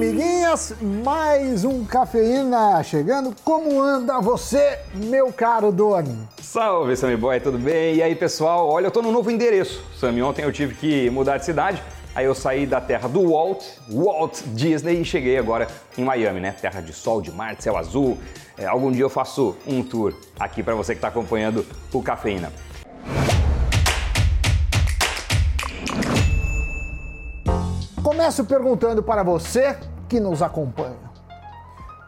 amiguinhas, mais um Cafeína chegando. Como anda você, meu caro Doni? Salve, Sammy Boy, tudo bem? E aí, pessoal? Olha, eu tô no novo endereço. Sammy, ontem eu tive que mudar de cidade. Aí eu saí da terra do Walt, Walt Disney, e cheguei agora em Miami, né? Terra de sol, de mar, de céu azul. É, algum dia eu faço um tour aqui para você que está acompanhando o Cafeína. Começo perguntando para você que nos acompanha.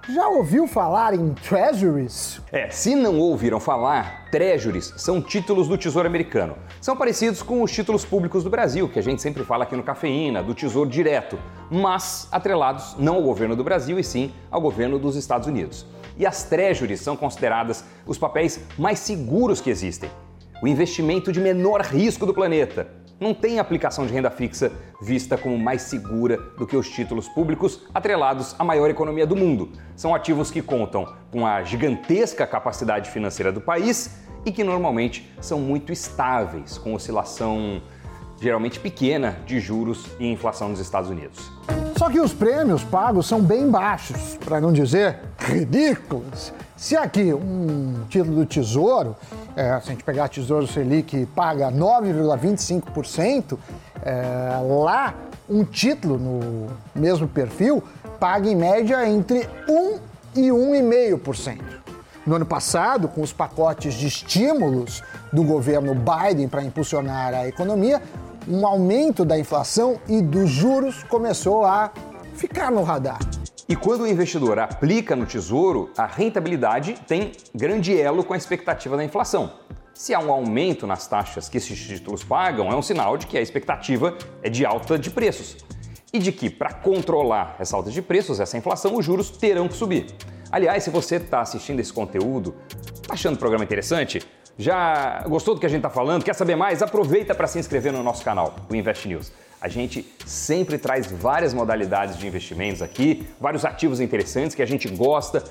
Já ouviu falar em treasuries? É, se não ouviram falar, treasuries são títulos do Tesouro Americano. São parecidos com os títulos públicos do Brasil, que a gente sempre fala aqui no Cafeína, do Tesouro Direto, mas atrelados não ao governo do Brasil e sim ao governo dos Estados Unidos. E as treasuries são consideradas os papéis mais seguros que existem. O investimento de menor risco do planeta não tem aplicação de renda fixa vista como mais segura do que os títulos públicos atrelados à maior economia do mundo. São ativos que contam com a gigantesca capacidade financeira do país e que normalmente são muito estáveis, com oscilação geralmente pequena de juros e inflação nos Estados Unidos. Só que os prêmios pagos são bem baixos, para não dizer ridículos. Se aqui um título do Tesouro, é, se a gente pegar Tesouro Selic paga 9,25%, é, lá um título no mesmo perfil paga em média entre 1 e 1,5%. No ano passado, com os pacotes de estímulos do governo Biden para impulsionar a economia, um aumento da inflação e dos juros começou a ficar no radar. E quando o investidor aplica no tesouro, a rentabilidade tem grande elo com a expectativa da inflação. Se há um aumento nas taxas que esses títulos pagam, é um sinal de que a expectativa é de alta de preços. E de que, para controlar essa alta de preços, essa inflação, os juros terão que subir. Aliás, se você está assistindo esse conteúdo, está achando o programa interessante, já gostou do que a gente está falando? Quer saber mais? Aproveita para se inscrever no nosso canal, o Invest News. A gente sempre traz várias modalidades de investimentos aqui, vários ativos interessantes que a gente gosta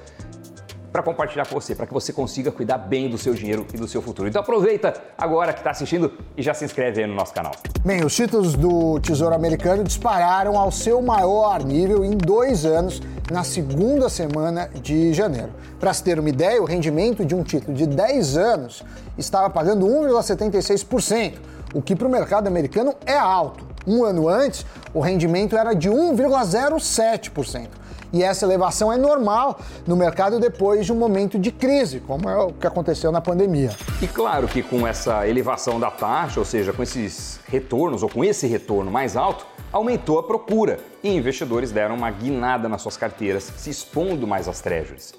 para compartilhar com você, para que você consiga cuidar bem do seu dinheiro e do seu futuro. Então aproveita agora que está assistindo e já se inscreve aí no nosso canal. Bem, os títulos do Tesouro Americano dispararam ao seu maior nível em dois anos na segunda semana de janeiro. Para se ter uma ideia, o rendimento de um título de 10 anos estava pagando 1,76%, o que para o mercado americano é alto. Um ano antes, o rendimento era de 1,07%. E essa elevação é normal no mercado depois de um momento de crise, como é o que aconteceu na pandemia. E claro que com essa elevação da taxa, ou seja, com esses retornos ou com esse retorno mais alto, aumentou a procura e investidores deram uma guinada nas suas carteiras, se expondo mais às treasuries.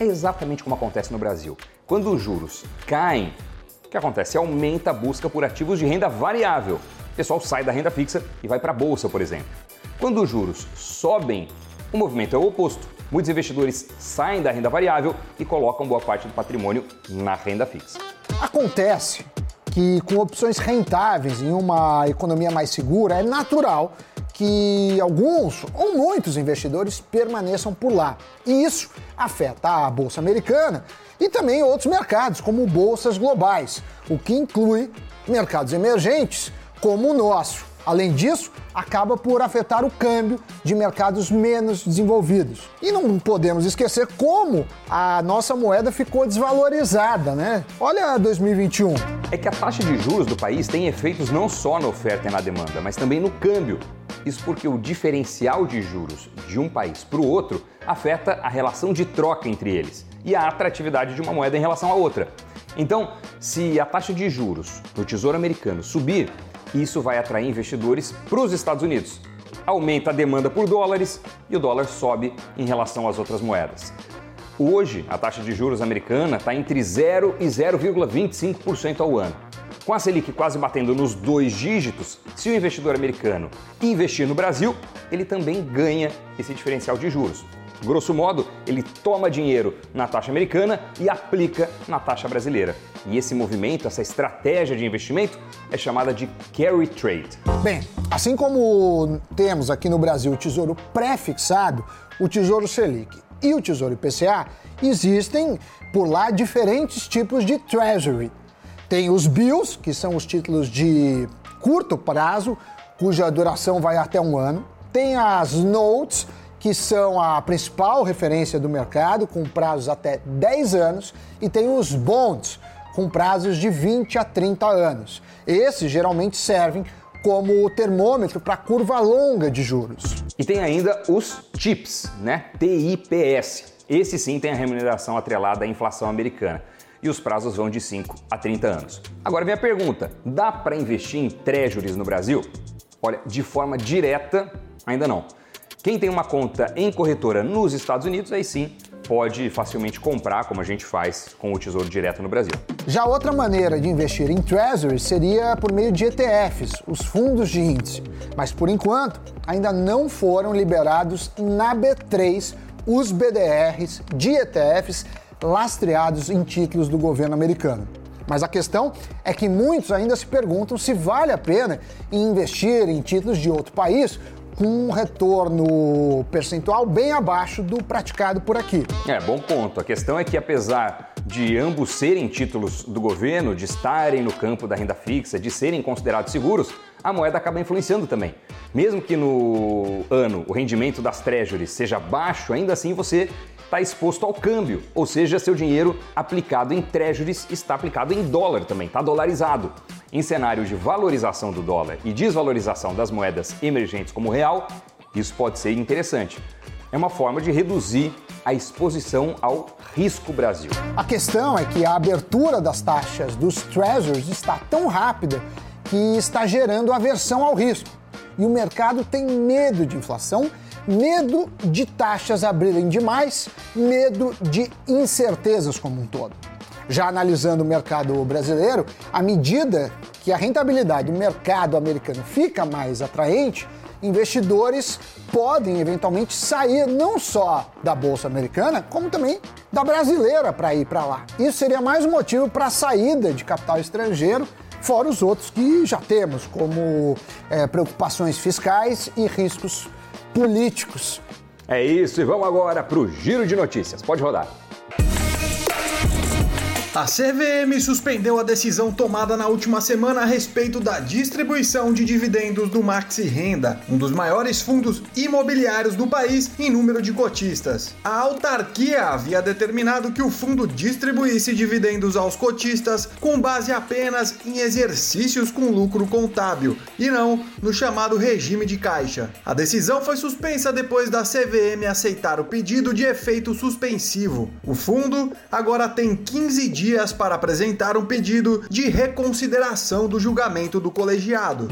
É exatamente como acontece no Brasil. Quando os juros caem, o que acontece? Aumenta a busca por ativos de renda variável. O pessoal sai da renda fixa e vai para a bolsa, por exemplo. Quando os juros sobem, o movimento é o oposto. Muitos investidores saem da renda variável e colocam boa parte do patrimônio na renda fixa. Acontece que, com opções rentáveis em uma economia mais segura, é natural que alguns ou muitos investidores permaneçam por lá. E isso afeta a bolsa americana e também outros mercados, como bolsas globais, o que inclui mercados emergentes como o nosso. Além disso, acaba por afetar o câmbio de mercados menos desenvolvidos. E não podemos esquecer como a nossa moeda ficou desvalorizada, né? Olha 2021. É que a taxa de juros do país tem efeitos não só na oferta e na demanda, mas também no câmbio. Isso porque o diferencial de juros de um país para o outro afeta a relação de troca entre eles e a atratividade de uma moeda em relação à outra. Então, se a taxa de juros do Tesouro Americano subir, isso vai atrair investidores para os Estados Unidos. Aumenta a demanda por dólares e o dólar sobe em relação às outras moedas. Hoje, a taxa de juros americana está entre 0 e 0,25% ao ano. Com a Selic quase batendo nos dois dígitos, se o investidor americano investir no Brasil, ele também ganha esse diferencial de juros. Grosso modo, ele toma dinheiro na taxa americana e aplica na taxa brasileira. E esse movimento, essa estratégia de investimento, é chamada de carry trade. Bem, assim como temos aqui no Brasil o Tesouro pré-fixado, o Tesouro Selic e o Tesouro IPCA, existem por lá diferentes tipos de treasury. Tem os bills, que são os títulos de curto prazo, cuja duração vai até um ano. Tem as notes, que são a principal referência do mercado, com prazos até 10 anos, e tem os bonds, com prazos de 20 a 30 anos. Esses geralmente servem como termômetro para curva longa de juros. E tem ainda os TIPS, né? TIPS. Esse sim tem a remuneração atrelada à inflação americana. E os prazos vão de 5 a 30 anos. Agora vem a pergunta: dá para investir em treasuries no Brasil? Olha, de forma direta, ainda não. Quem tem uma conta em corretora nos Estados Unidos, aí sim pode facilmente comprar, como a gente faz com o Tesouro Direto no Brasil. Já outra maneira de investir em Treasuries seria por meio de ETFs, os fundos de índice. Mas por enquanto, ainda não foram liberados na B3 os BDRs de ETFs lastreados em títulos do governo americano. Mas a questão é que muitos ainda se perguntam se vale a pena investir em títulos de outro país com um retorno percentual bem abaixo do praticado por aqui. É, bom ponto. A questão é que, apesar de ambos serem títulos do governo, de estarem no campo da renda fixa, de serem considerados seguros, a moeda acaba influenciando também. Mesmo que no ano o rendimento das treasuries seja baixo, ainda assim você está exposto ao câmbio, ou seja, seu dinheiro aplicado em treasuries está aplicado em dólar também, está dolarizado. Em cenários de valorização do dólar e desvalorização das moedas emergentes como o real, isso pode ser interessante. É uma forma de reduzir a exposição ao risco Brasil. A questão é que a abertura das taxas dos treasuries está tão rápida que está gerando aversão ao risco. E o mercado tem medo de inflação medo de taxas abrirem demais, medo de incertezas como um todo. Já analisando o mercado brasileiro, à medida que a rentabilidade do mercado americano fica mais atraente, investidores podem eventualmente sair não só da bolsa americana, como também da brasileira para ir para lá. Isso seria mais um motivo para a saída de capital estrangeiro, fora os outros que já temos, como é, preocupações fiscais e riscos políticos. É isso, e vamos agora para o giro de notícias. Pode rodar. A CVM suspendeu a decisão tomada na última semana a respeito da distribuição de dividendos do Maxi Renda, um dos maiores fundos imobiliários do país em número de cotistas. A autarquia havia determinado que o fundo distribuísse dividendos aos cotistas com base apenas em exercícios com lucro contábil e não no chamado regime de caixa. A decisão foi suspensa depois da CVM aceitar o pedido de efeito suspensivo. O fundo agora tem 15 dias dias para apresentar um pedido de reconsideração do julgamento do colegiado.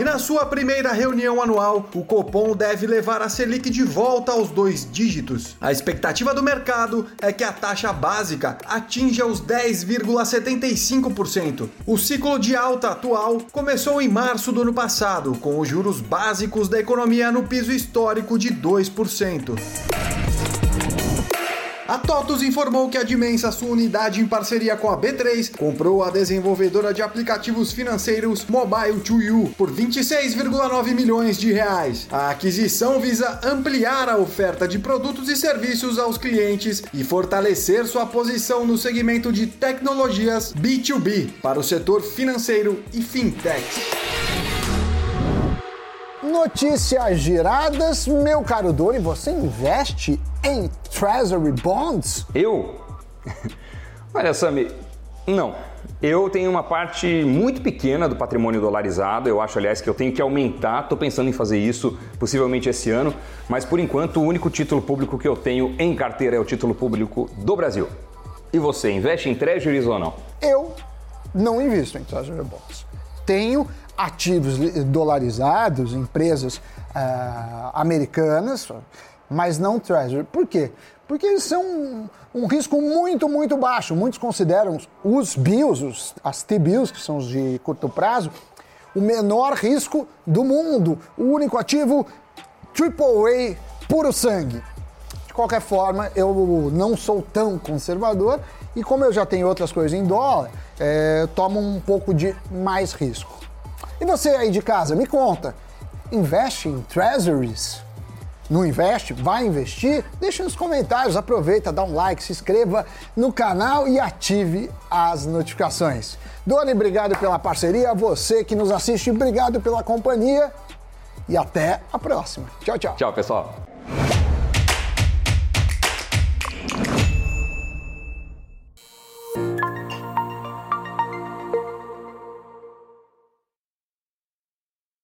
E na sua primeira reunião anual, o Copom deve levar a Selic de volta aos dois dígitos. A expectativa do mercado é que a taxa básica atinja os 10,75%. O ciclo de alta atual começou em março do ano passado, com os juros básicos da economia no piso histórico de 2%. A TOTUS informou que a Dimensa, sua unidade em parceria com a B3, comprou a desenvolvedora de aplicativos financeiros Mobile 2U por 26,9 milhões de reais. A aquisição visa ampliar a oferta de produtos e serviços aos clientes e fortalecer sua posição no segmento de tecnologias B2B para o setor financeiro e fintech. Notícias giradas, meu caro Doni, você investe em Treasury Bonds? Eu? Olha, Sami, não. Eu tenho uma parte muito pequena do patrimônio dolarizado. Eu acho, aliás, que eu tenho que aumentar. Estou pensando em fazer isso possivelmente esse ano. Mas por enquanto, o único título público que eu tenho em carteira é o título público do Brasil. E você, investe em treasuries ou não? Eu não invisto em Treasury Bonds. Tenho ativos dolarizados, empresas uh, americanas, mas não Treasury. Por quê? Porque eles são um, um, risco muito, muito baixo. Muitos consideram os bills, os, as T-bills, que são os de curto prazo, o menor risco do mundo. O único ativo AAA puro sangue. De qualquer forma, eu não sou tão conservador e como eu já tenho outras coisas em dólar, é, tomo um pouco de mais risco. E você aí de casa, me conta, investe em treasuries? Não investe? Vai investir? Deixa nos comentários, aproveita, dá um like, se inscreva no canal e ative as notificações. Doni, obrigado pela parceria. Você que nos assiste, obrigado pela companhia e até a próxima. Tchau, tchau. Tchau, pessoal.